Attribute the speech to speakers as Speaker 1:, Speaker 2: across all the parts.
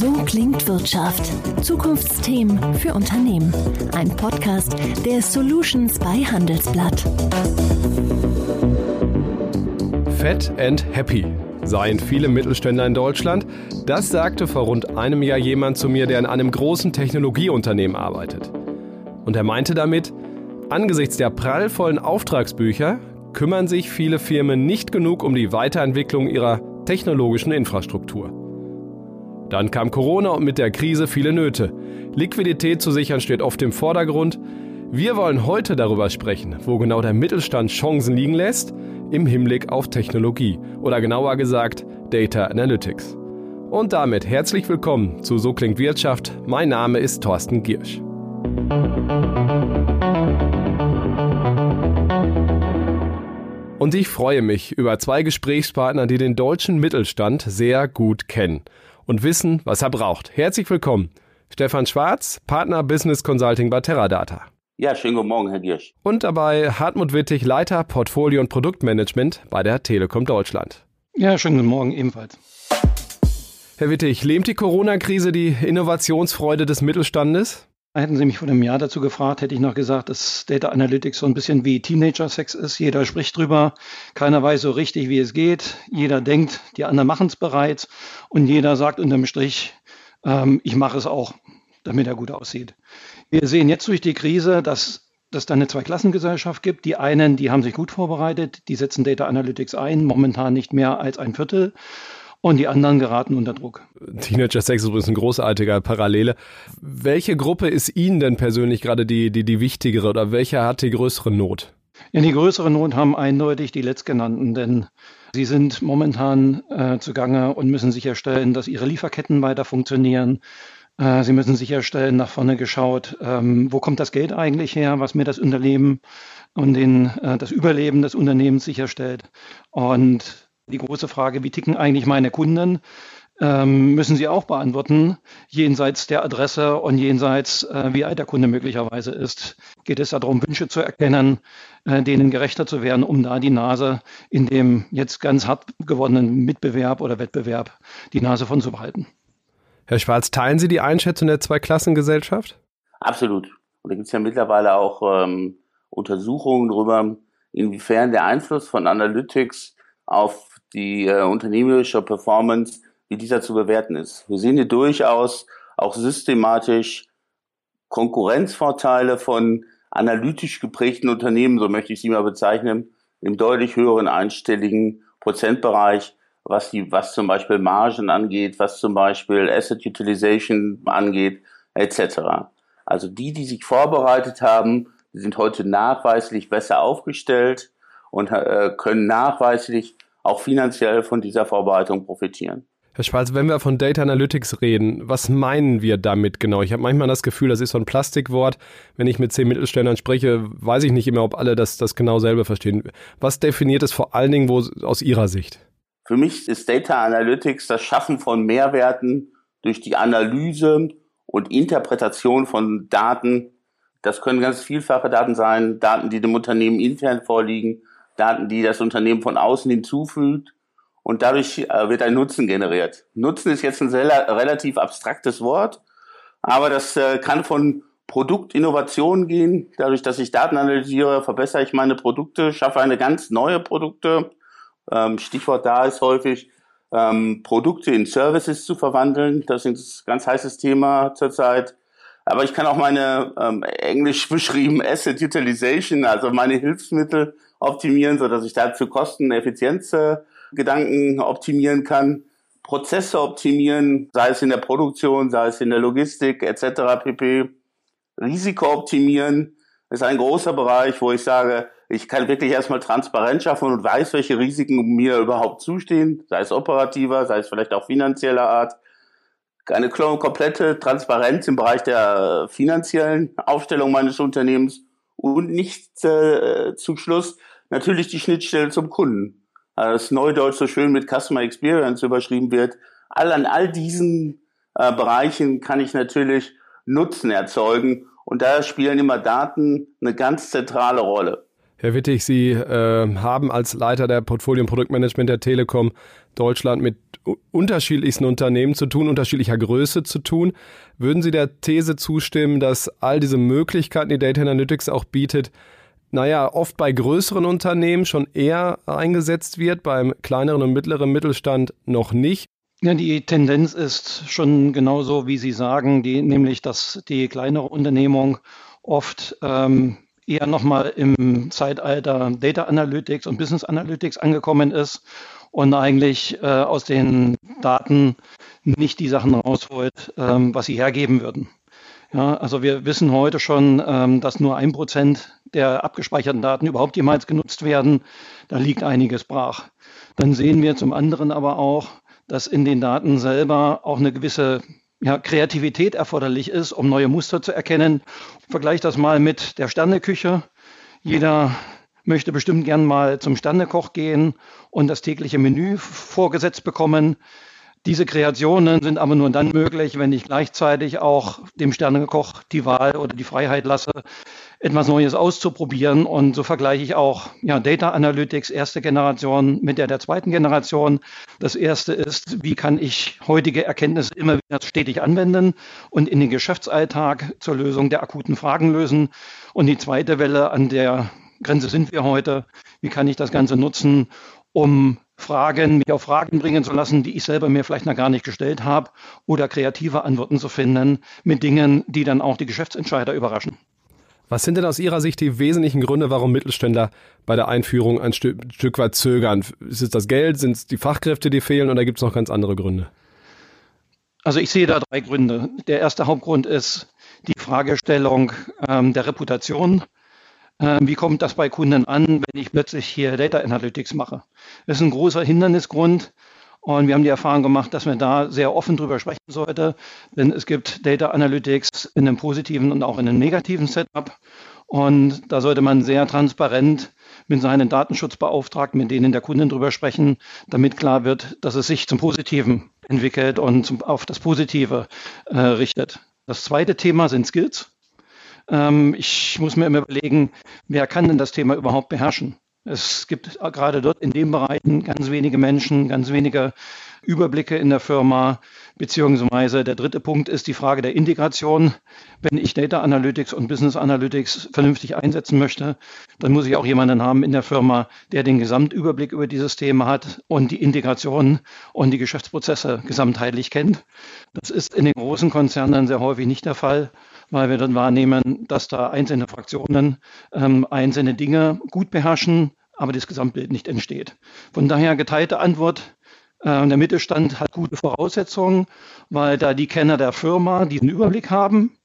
Speaker 1: So klingt Wirtschaft. Zukunftsthemen für Unternehmen. Ein Podcast der Solutions bei Handelsblatt.
Speaker 2: Fat and Happy seien viele Mittelständler in Deutschland. Das sagte vor rund einem Jahr jemand zu mir, der in einem großen Technologieunternehmen arbeitet. Und er meinte damit, angesichts der prallvollen Auftragsbücher kümmern sich viele Firmen nicht genug um die Weiterentwicklung ihrer technologischen Infrastruktur. Dann kam Corona und mit der Krise viele Nöte. Liquidität zu sichern steht oft im Vordergrund. Wir wollen heute darüber sprechen, wo genau der Mittelstand Chancen liegen lässt im Hinblick auf Technologie oder genauer gesagt Data Analytics. Und damit herzlich willkommen zu So klingt Wirtschaft. Mein Name ist Thorsten Giersch. Und ich freue mich über zwei Gesprächspartner, die den deutschen Mittelstand sehr gut kennen und wissen, was er braucht. Herzlich willkommen. Stefan Schwarz, Partner Business Consulting bei Teradata.
Speaker 3: Ja, schönen guten Morgen, Herr Giersch.
Speaker 2: Und dabei Hartmut Wittig, Leiter Portfolio und Produktmanagement bei der Telekom Deutschland.
Speaker 4: Ja, schönen guten Morgen ebenfalls.
Speaker 2: Herr Wittig, lähmt die Corona-Krise die Innovationsfreude des Mittelstandes?
Speaker 4: Hätten Sie mich vor einem Jahr dazu gefragt, hätte ich noch gesagt, dass Data Analytics so ein bisschen wie Teenager-Sex ist. Jeder spricht drüber, keiner weiß so richtig, wie es geht. Jeder denkt, die anderen machen es bereits und jeder sagt unterm Strich, ähm, ich mache es auch, damit er gut aussieht. Wir sehen jetzt durch die Krise, dass dass da eine Zweiklassengesellschaft gibt. Die einen, die haben sich gut vorbereitet, die setzen Data Analytics ein, momentan nicht mehr als ein Viertel und die anderen geraten unter Druck.
Speaker 2: Teenager Sex ist übrigens ein großartiger Parallele. Welche Gruppe ist Ihnen denn persönlich gerade die, die, die wichtigere oder welche hat die größere Not?
Speaker 4: Ja, die größere Not haben eindeutig die letztgenannten, denn sie sind momentan äh, zugange und müssen sicherstellen, dass ihre Lieferketten weiter funktionieren. Äh, sie müssen sicherstellen, nach vorne geschaut, ähm, wo kommt das Geld eigentlich her, was mir das Unternehmen und den, äh, das Überleben des Unternehmens sicherstellt. Und die große Frage, wie ticken eigentlich meine Kunden, ähm, müssen Sie auch beantworten, jenseits der Adresse und jenseits, äh, wie alt der Kunde möglicherweise ist. Geht es darum, Wünsche zu erkennen, äh, denen gerechter zu werden, um da die Nase in dem jetzt ganz hart gewordenen Mitbewerb oder Wettbewerb die Nase von zu behalten.
Speaker 2: Herr Schwarz, teilen Sie die Einschätzung der Zweiklassengesellschaft?
Speaker 3: Absolut. Und da gibt es ja mittlerweile auch ähm, Untersuchungen darüber, inwiefern der Einfluss von Analytics auf die äh, unternehmerische Performance, wie dieser zu bewerten ist. Wir sehen hier durchaus auch systematisch Konkurrenzvorteile von analytisch geprägten Unternehmen, so möchte ich sie mal bezeichnen, im deutlich höheren einstelligen Prozentbereich, was die, was zum Beispiel Margen angeht, was zum Beispiel Asset Utilization angeht, etc. Also die, die sich vorbereitet haben, sind heute nachweislich besser aufgestellt und äh, können nachweislich auch finanziell von dieser Vorbereitung profitieren.
Speaker 2: Herr Schwarz, wenn wir von Data Analytics reden, was meinen wir damit genau? Ich habe manchmal das Gefühl, das ist so ein Plastikwort. Wenn ich mit zehn Mittelständlern spreche, weiß ich nicht immer, ob alle das, das genau selber verstehen. Was definiert es vor allen Dingen wo, aus Ihrer Sicht?
Speaker 3: Für mich ist Data Analytics das Schaffen von Mehrwerten durch die Analyse und Interpretation von Daten. Das können ganz vielfache Daten sein, Daten, die dem Unternehmen intern vorliegen, Daten, die das Unternehmen von außen hinzufügt und dadurch äh, wird ein Nutzen generiert. Nutzen ist jetzt ein sehr, relativ abstraktes Wort, aber das äh, kann von Produktinnovation gehen. Dadurch, dass ich Daten analysiere, verbessere ich meine Produkte, schaffe eine ganz neue Produkte. Ähm, Stichwort da ist häufig, ähm, Produkte in Services zu verwandeln. Das ist ein ganz heißes Thema zurzeit. Aber ich kann auch meine ähm, englisch beschrieben Asset Utilization, also meine Hilfsmittel optimieren, so dass ich dafür Kosten, Effizienz äh, Gedanken optimieren kann, Prozesse optimieren, sei es in der Produktion, sei es in der Logistik etc. pp. Risiko optimieren ist ein großer Bereich, wo ich sage, ich kann wirklich erstmal Transparenz schaffen und weiß, welche Risiken mir überhaupt zustehen, sei es operativer, sei es vielleicht auch finanzieller Art. Eine komplette Transparenz im Bereich der finanziellen Aufstellung meines Unternehmens und nicht äh, zum Schluss natürlich die Schnittstelle zum Kunden. Also das Neudeutsch so schön mit Customer Experience überschrieben wird. All an all diesen äh, Bereichen kann ich natürlich Nutzen erzeugen und da spielen immer Daten eine ganz zentrale Rolle.
Speaker 2: Herr Wittig, Sie äh, haben als Leiter der Portfolio- und Produktmanagement der Telekom Deutschland mit unterschiedlichsten Unternehmen zu tun, unterschiedlicher Größe zu tun. Würden Sie der These zustimmen, dass all diese Möglichkeiten, die Data Analytics auch bietet, naja, oft bei größeren Unternehmen schon eher eingesetzt wird, beim kleineren und mittleren Mittelstand noch nicht?
Speaker 4: Ja, die Tendenz ist schon genauso, wie Sie sagen, die, nämlich, dass die kleinere Unternehmung oft ähm, eher nochmal im Zeitalter Data Analytics und Business Analytics angekommen ist und eigentlich äh, aus den Daten nicht die Sachen rausholt, ähm, was sie hergeben würden. Ja, also wir wissen heute schon, ähm, dass nur ein Prozent der abgespeicherten Daten überhaupt jemals genutzt werden. Da liegt einiges brach. Dann sehen wir zum anderen aber auch, dass in den Daten selber auch eine gewisse ja, Kreativität erforderlich ist, um neue Muster zu erkennen. Vergleich das mal mit der Sterneküche. Jeder möchte bestimmt gern mal zum Sternekoch gehen und das tägliche Menü vorgesetzt bekommen. Diese Kreationen sind aber nur dann möglich, wenn ich gleichzeitig auch dem Sternekoch die Wahl oder die Freiheit lasse, etwas Neues auszuprobieren. Und so vergleiche ich auch ja, Data Analytics erste Generation mit der der zweiten Generation. Das erste ist, wie kann ich heutige Erkenntnisse immer wieder stetig anwenden und in den Geschäftsalltag zur Lösung der akuten Fragen lösen. Und die zweite Welle, an der Grenze sind wir heute, wie kann ich das Ganze nutzen, um Fragen, mich auf Fragen bringen zu lassen, die ich selber mir vielleicht noch gar nicht gestellt habe, oder kreative Antworten zu finden mit Dingen, die dann auch die Geschäftsentscheider überraschen.
Speaker 2: Was sind denn aus Ihrer Sicht die wesentlichen Gründe, warum Mittelständler bei der Einführung ein Stück, Stück weit zögern? Ist es das Geld? Sind es die Fachkräfte, die fehlen? Oder gibt es noch ganz andere Gründe?
Speaker 4: Also ich sehe da drei Gründe. Der erste Hauptgrund ist die Fragestellung ähm, der Reputation. Ähm, wie kommt das bei Kunden an, wenn ich plötzlich hier Data Analytics mache? Das ist ein großer Hindernisgrund. Und wir haben die Erfahrung gemacht, dass man da sehr offen drüber sprechen sollte, denn es gibt Data Analytics in einem positiven und auch in einem negativen Setup. Und da sollte man sehr transparent mit seinen Datenschutzbeauftragten, mit denen der Kunden drüber sprechen, damit klar wird, dass es sich zum Positiven entwickelt und zum, auf das Positive äh, richtet. Das zweite Thema sind Skills. Ähm, ich muss mir immer überlegen, wer kann denn das Thema überhaupt beherrschen? Es gibt gerade dort in den Bereichen ganz wenige Menschen, ganz wenige Überblicke in der Firma. Beziehungsweise der dritte Punkt ist die Frage der Integration. Wenn ich Data Analytics und Business Analytics vernünftig einsetzen möchte, dann muss ich auch jemanden haben in der Firma, der den Gesamtüberblick über dieses Thema hat und die Integration und die Geschäftsprozesse gesamtheitlich kennt. Das ist in den großen Konzernen sehr häufig nicht der Fall weil wir dann wahrnehmen, dass da einzelne Fraktionen ähm, einzelne Dinge gut beherrschen, aber das Gesamtbild nicht entsteht. Von daher geteilte Antwort. Äh, der Mittelstand hat gute Voraussetzungen, weil da die Kenner der Firma diesen Überblick haben.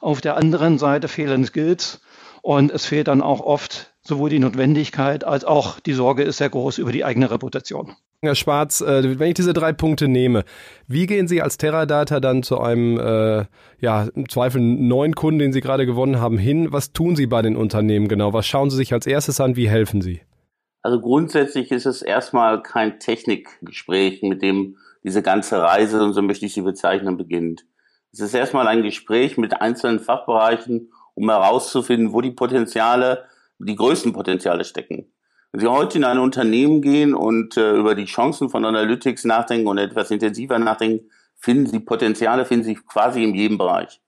Speaker 4: Auf der anderen Seite fehlen Skills und es fehlt dann auch oft sowohl die Notwendigkeit als auch die Sorge ist sehr groß über die eigene Reputation.
Speaker 2: Herr Schwarz, äh, wenn ich diese drei Punkte nehme, wie gehen Sie als Teradata dann zu einem, äh, ja, im Zweifel neuen Kunden, den Sie gerade gewonnen haben, hin? Was tun Sie bei den Unternehmen genau? Was schauen Sie sich als erstes an? Wie helfen Sie?
Speaker 3: Also grundsätzlich ist es erstmal kein Technikgespräch, mit dem diese ganze Reise, und so möchte ich sie bezeichnen, beginnt. Es ist erstmal ein Gespräch mit einzelnen Fachbereichen, um herauszufinden, wo die Potenziale, die größten Potenziale stecken. Wenn Sie heute in ein Unternehmen gehen und äh, über die Chancen von Analytics nachdenken und etwas intensiver nachdenken, finden Sie Potenziale, finden Sie quasi in jedem Bereich.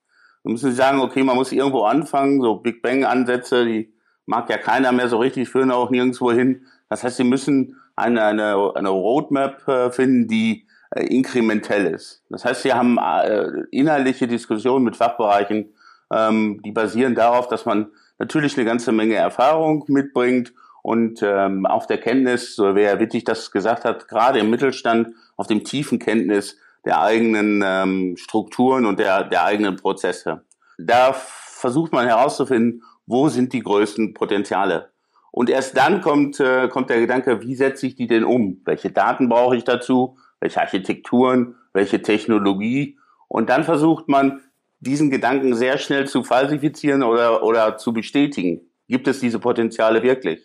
Speaker 3: Dann müssen Sie sagen, okay, man muss irgendwo anfangen, so Big Bang-Ansätze, die mag ja keiner mehr so richtig, führen auch nirgendwo hin. Das heißt, Sie müssen eine, eine, eine Roadmap äh, finden, die äh, inkrementell ist. Das heißt, Sie haben äh, inhaltliche Diskussionen mit Fachbereichen, ähm, die basieren darauf, dass man natürlich eine ganze Menge Erfahrung mitbringt und ähm, auf der Kenntnis, so wie Herr Wittig das gesagt hat, gerade im Mittelstand auf dem tiefen Kenntnis der eigenen ähm, Strukturen und der, der eigenen Prozesse. Da versucht man herauszufinden, wo sind die größten Potenziale. Und erst dann kommt, äh, kommt der Gedanke, wie setze ich die denn um? Welche Daten brauche ich dazu? Welche Architekturen? Welche Technologie? Und dann versucht man, diesen Gedanken sehr schnell zu falsifizieren oder, oder zu bestätigen. Gibt es diese Potenziale wirklich?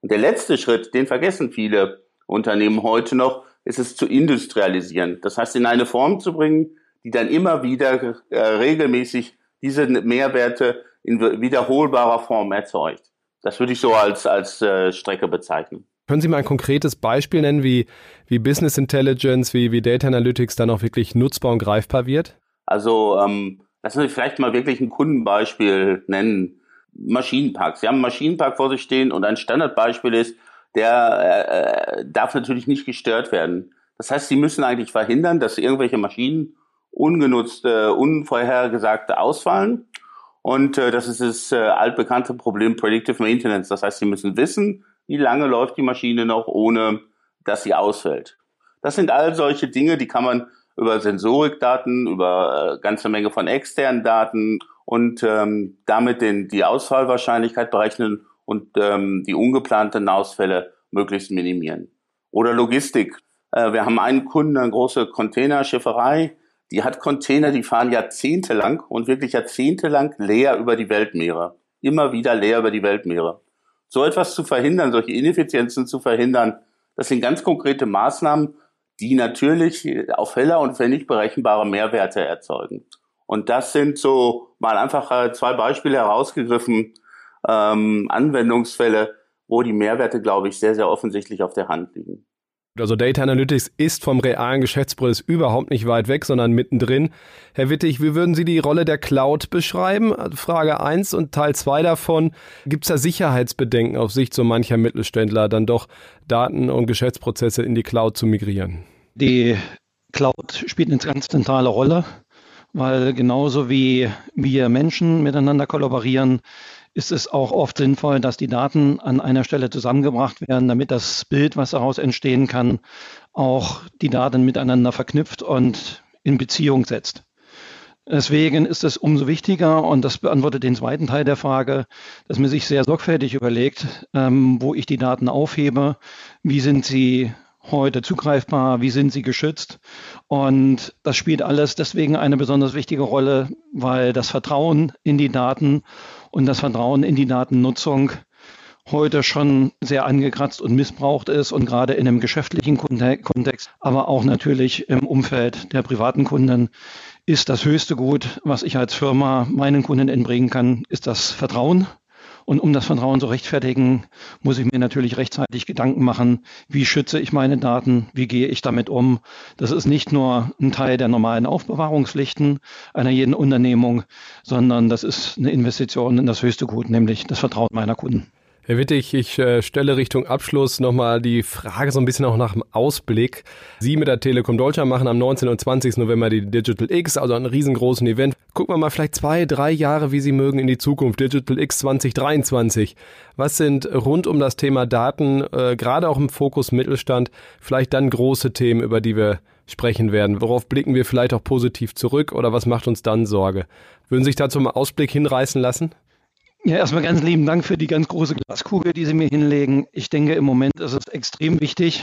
Speaker 3: Und der letzte Schritt, den vergessen viele Unternehmen heute noch, ist es zu industrialisieren. Das heißt, in eine Form zu bringen, die dann immer wieder äh, regelmäßig diese Mehrwerte in wiederholbarer Form erzeugt. Das würde ich so als, als äh, Strecke bezeichnen.
Speaker 2: Können Sie mal ein konkretes Beispiel nennen, wie, wie Business Intelligence, wie, wie Data Analytics dann auch wirklich nutzbar und greifbar wird?
Speaker 3: Also ähm, lassen Sie vielleicht mal wirklich ein Kundenbeispiel nennen. Maschinenpark. Sie haben einen Maschinenpark vor sich stehen und ein Standardbeispiel ist, der äh, darf natürlich nicht gestört werden. Das heißt, Sie müssen eigentlich verhindern, dass irgendwelche Maschinen ungenutzte, unvorhergesagte ausfallen. Und äh, das ist das äh, altbekannte Problem Predictive Maintenance. Das heißt, Sie müssen wissen, wie lange läuft die Maschine noch, ohne dass sie ausfällt. Das sind all solche Dinge, die kann man über Sensorikdaten, über äh, ganze Menge von externen Daten und ähm, damit den, die Ausfallwahrscheinlichkeit berechnen und ähm, die ungeplanten Ausfälle möglichst minimieren. Oder Logistik. Äh, wir haben einen Kunden, eine große Containerschifferei, die hat Container, die fahren jahrzehntelang und wirklich jahrzehntelang leer über die Weltmeere. Immer wieder leer über die Weltmeere. So etwas zu verhindern, solche Ineffizienzen zu verhindern, das sind ganz konkrete Maßnahmen, die natürlich auf heller und pfennig berechenbare Mehrwerte erzeugen. Und das sind so mal einfach äh, zwei Beispiele herausgegriffen, ähm, Anwendungsfälle, wo die Mehrwerte, glaube ich, sehr, sehr offensichtlich auf der Hand liegen.
Speaker 2: Also Data Analytics ist vom realen Geschäftsprozess überhaupt nicht weit weg, sondern mittendrin. Herr Wittig, wie würden Sie die Rolle der Cloud beschreiben? Frage 1 und Teil 2 davon. Gibt es da Sicherheitsbedenken auf Sicht so mancher Mittelständler, dann doch Daten und Geschäftsprozesse in die Cloud zu migrieren?
Speaker 4: Die Cloud spielt eine ganz zentrale Rolle, weil genauso wie wir Menschen miteinander kollaborieren, ist es auch oft sinnvoll, dass die Daten an einer Stelle zusammengebracht werden, damit das Bild, was daraus entstehen kann, auch die Daten miteinander verknüpft und in Beziehung setzt. Deswegen ist es umso wichtiger, und das beantwortet den zweiten Teil der Frage, dass man sich sehr sorgfältig überlegt, ähm, wo ich die Daten aufhebe, wie sind sie heute zugreifbar, wie sind sie geschützt. Und das spielt alles deswegen eine besonders wichtige Rolle, weil das Vertrauen in die Daten und das Vertrauen in die Datennutzung heute schon sehr angekratzt und missbraucht ist und gerade in einem geschäftlichen Kontext, aber auch natürlich im Umfeld der privaten Kunden ist das höchste Gut, was ich als Firma meinen Kunden entbringen kann, ist das Vertrauen und um das Vertrauen zu rechtfertigen, muss ich mir natürlich rechtzeitig Gedanken machen, wie schütze ich meine Daten, wie gehe ich damit um. Das ist nicht nur ein Teil der normalen Aufbewahrungspflichten einer jeden Unternehmung, sondern das ist eine Investition in das höchste Gut, nämlich das Vertrauen meiner Kunden.
Speaker 2: Herr Wittig, ich äh, stelle Richtung Abschluss nochmal die Frage so ein bisschen auch nach dem Ausblick. Sie mit der Telekom Deutschland machen am 19. und 20. November die Digital X, also einen riesengroßen Event. Gucken wir mal vielleicht zwei, drei Jahre, wie Sie mögen, in die Zukunft. Digital X 2023. Was sind rund um das Thema Daten, äh, gerade auch im Fokus Mittelstand, vielleicht dann große Themen, über die wir sprechen werden? Worauf blicken wir vielleicht auch positiv zurück oder was macht uns dann Sorge? Würden Sie sich dazu mal Ausblick hinreißen lassen?
Speaker 4: Ja, erstmal ganz lieben Dank für die ganz große Glaskugel, die Sie mir hinlegen. Ich denke, im Moment ist es extrem wichtig,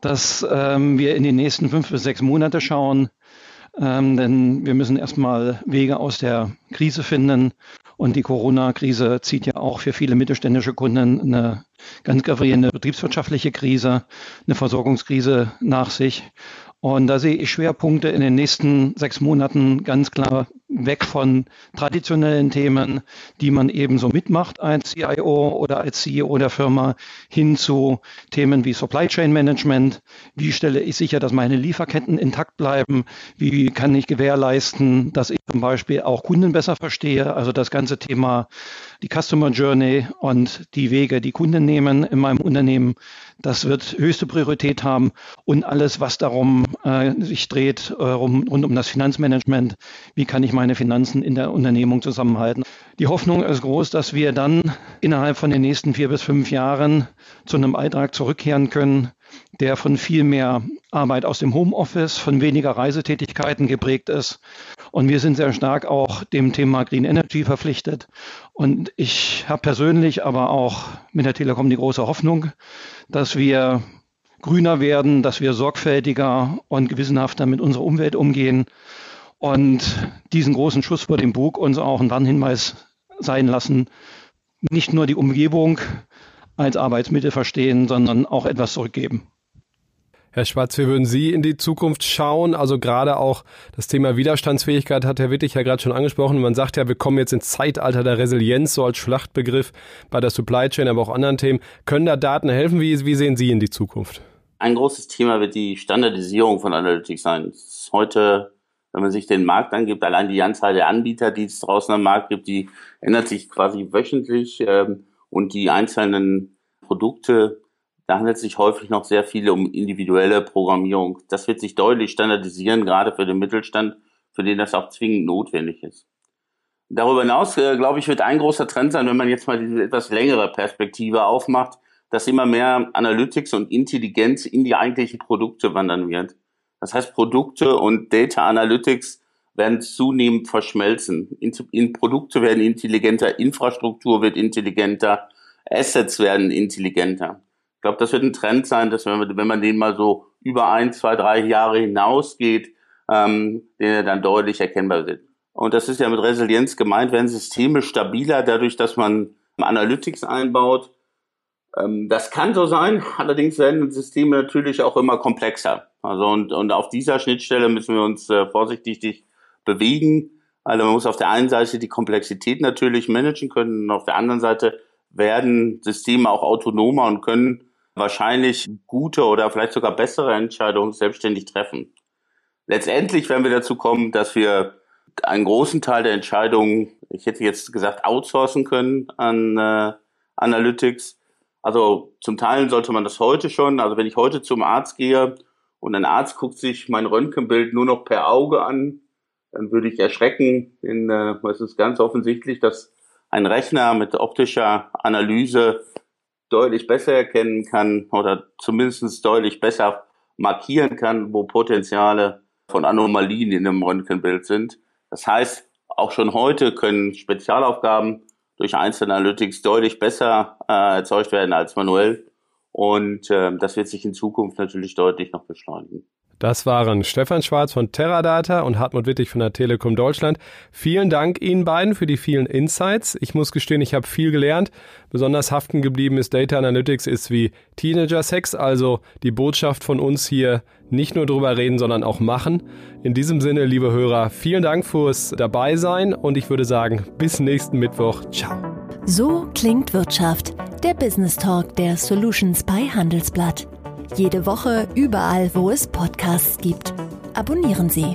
Speaker 4: dass ähm, wir in die nächsten fünf bis sechs Monate schauen, ähm, denn wir müssen erstmal Wege aus der Krise finden. Und die Corona-Krise zieht ja auch für viele mittelständische Kunden eine ganz gravierende betriebswirtschaftliche Krise, eine Versorgungskrise nach sich. Und da sehe ich Schwerpunkte in den nächsten sechs Monaten ganz klar weg von traditionellen Themen, die man eben so mitmacht als CIO oder als CEO der Firma, hin zu Themen wie Supply Chain Management. Wie stelle ich sicher, dass meine Lieferketten intakt bleiben? Wie kann ich gewährleisten, dass ich zum Beispiel auch Kunden besser verstehe? Also das ganze Thema, die Customer Journey und die Wege, die Kunden nehmen in meinem Unternehmen, das wird höchste Priorität haben und alles, was darum äh, sich dreht, äh, rund, rund um das Finanzmanagement. Wie kann ich meine Finanzen in der Unternehmung zusammenhalten? Die Hoffnung ist groß, dass wir dann innerhalb von den nächsten vier bis fünf Jahren zu einem Alltag zurückkehren können, der von viel mehr Arbeit aus dem Homeoffice, von weniger Reisetätigkeiten geprägt ist. Und wir sind sehr stark auch dem Thema Green Energy verpflichtet. Und ich habe persönlich, aber auch mit der Telekom die große Hoffnung, dass wir grüner werden, dass wir sorgfältiger und gewissenhafter mit unserer Umwelt umgehen und diesen großen Schuss vor dem Bug uns auch einen Warnhinweis sein lassen, nicht nur die Umgebung als Arbeitsmittel verstehen, sondern auch etwas zurückgeben.
Speaker 2: Herr Schwarz, wie würden Sie in die Zukunft schauen? Also gerade auch das Thema Widerstandsfähigkeit hat Herr Wittig ja gerade schon angesprochen. Man sagt ja, wir kommen jetzt ins Zeitalter der Resilienz, so als Schlachtbegriff bei der Supply Chain, aber auch anderen Themen. Können da Daten helfen? Wie, wie sehen Sie in die Zukunft?
Speaker 3: Ein großes Thema wird die Standardisierung von Analytics sein. Heute, wenn man sich den Markt angibt, allein die Anzahl der Anbieter, die es draußen am Markt gibt, die ändert sich quasi wöchentlich ähm, und die einzelnen Produkte da handelt es sich häufig noch sehr viel um individuelle Programmierung. Das wird sich deutlich standardisieren, gerade für den Mittelstand, für den das auch zwingend notwendig ist. Darüber hinaus, äh, glaube ich, wird ein großer Trend sein, wenn man jetzt mal diese etwas längere Perspektive aufmacht, dass immer mehr Analytics und Intelligenz in die eigentlichen Produkte wandern wird. Das heißt, Produkte und Data Analytics werden zunehmend verschmelzen. In, in Produkte werden intelligenter, Infrastruktur wird intelligenter, Assets werden intelligenter. Ich glaube, das wird ein Trend sein, dass wenn man, wenn man den mal so über ein, zwei, drei Jahre hinausgeht, ähm, den dann deutlich erkennbar wird. Und das ist ja mit Resilienz gemeint, werden Systeme stabiler dadurch, dass man Analytics einbaut. Ähm, das kann so sein, allerdings werden Systeme natürlich auch immer komplexer. Also und, und auf dieser Schnittstelle müssen wir uns äh, vorsichtig bewegen. Also man muss auf der einen Seite die Komplexität natürlich managen können und auf der anderen Seite werden Systeme auch autonomer und können wahrscheinlich gute oder vielleicht sogar bessere Entscheidungen selbstständig treffen. Letztendlich werden wir dazu kommen, dass wir einen großen Teil der Entscheidungen, ich hätte jetzt gesagt, outsourcen können an äh, Analytics. Also zum Teil sollte man das heute schon. Also wenn ich heute zum Arzt gehe und ein Arzt guckt sich mein Röntgenbild nur noch per Auge an, dann würde ich erschrecken. Denn äh, es ist ganz offensichtlich, dass ein Rechner mit optischer Analyse deutlich besser erkennen kann oder zumindest deutlich besser markieren kann, wo Potenziale von Anomalien in einem Röntgenbild sind. Das heißt, auch schon heute können Spezialaufgaben durch einzelne Analytics deutlich besser äh, erzeugt werden als manuell. Und äh, das wird sich in Zukunft natürlich deutlich noch beschleunigen.
Speaker 2: Das waren Stefan Schwarz von Teradata und Hartmut Wittig von der Telekom Deutschland. Vielen Dank Ihnen beiden für die vielen Insights. Ich muss gestehen, ich habe viel gelernt. Besonders haften geblieben ist Data Analytics ist wie Teenager Sex, also die Botschaft von uns hier nicht nur drüber reden, sondern auch machen. In diesem Sinne, liebe Hörer, vielen Dank fürs Dabeisein und ich würde sagen, bis nächsten Mittwoch. Ciao.
Speaker 1: So klingt Wirtschaft. Der Business Talk der Solutions bei Handelsblatt. Jede Woche überall, wo es Podcasts gibt. Abonnieren Sie.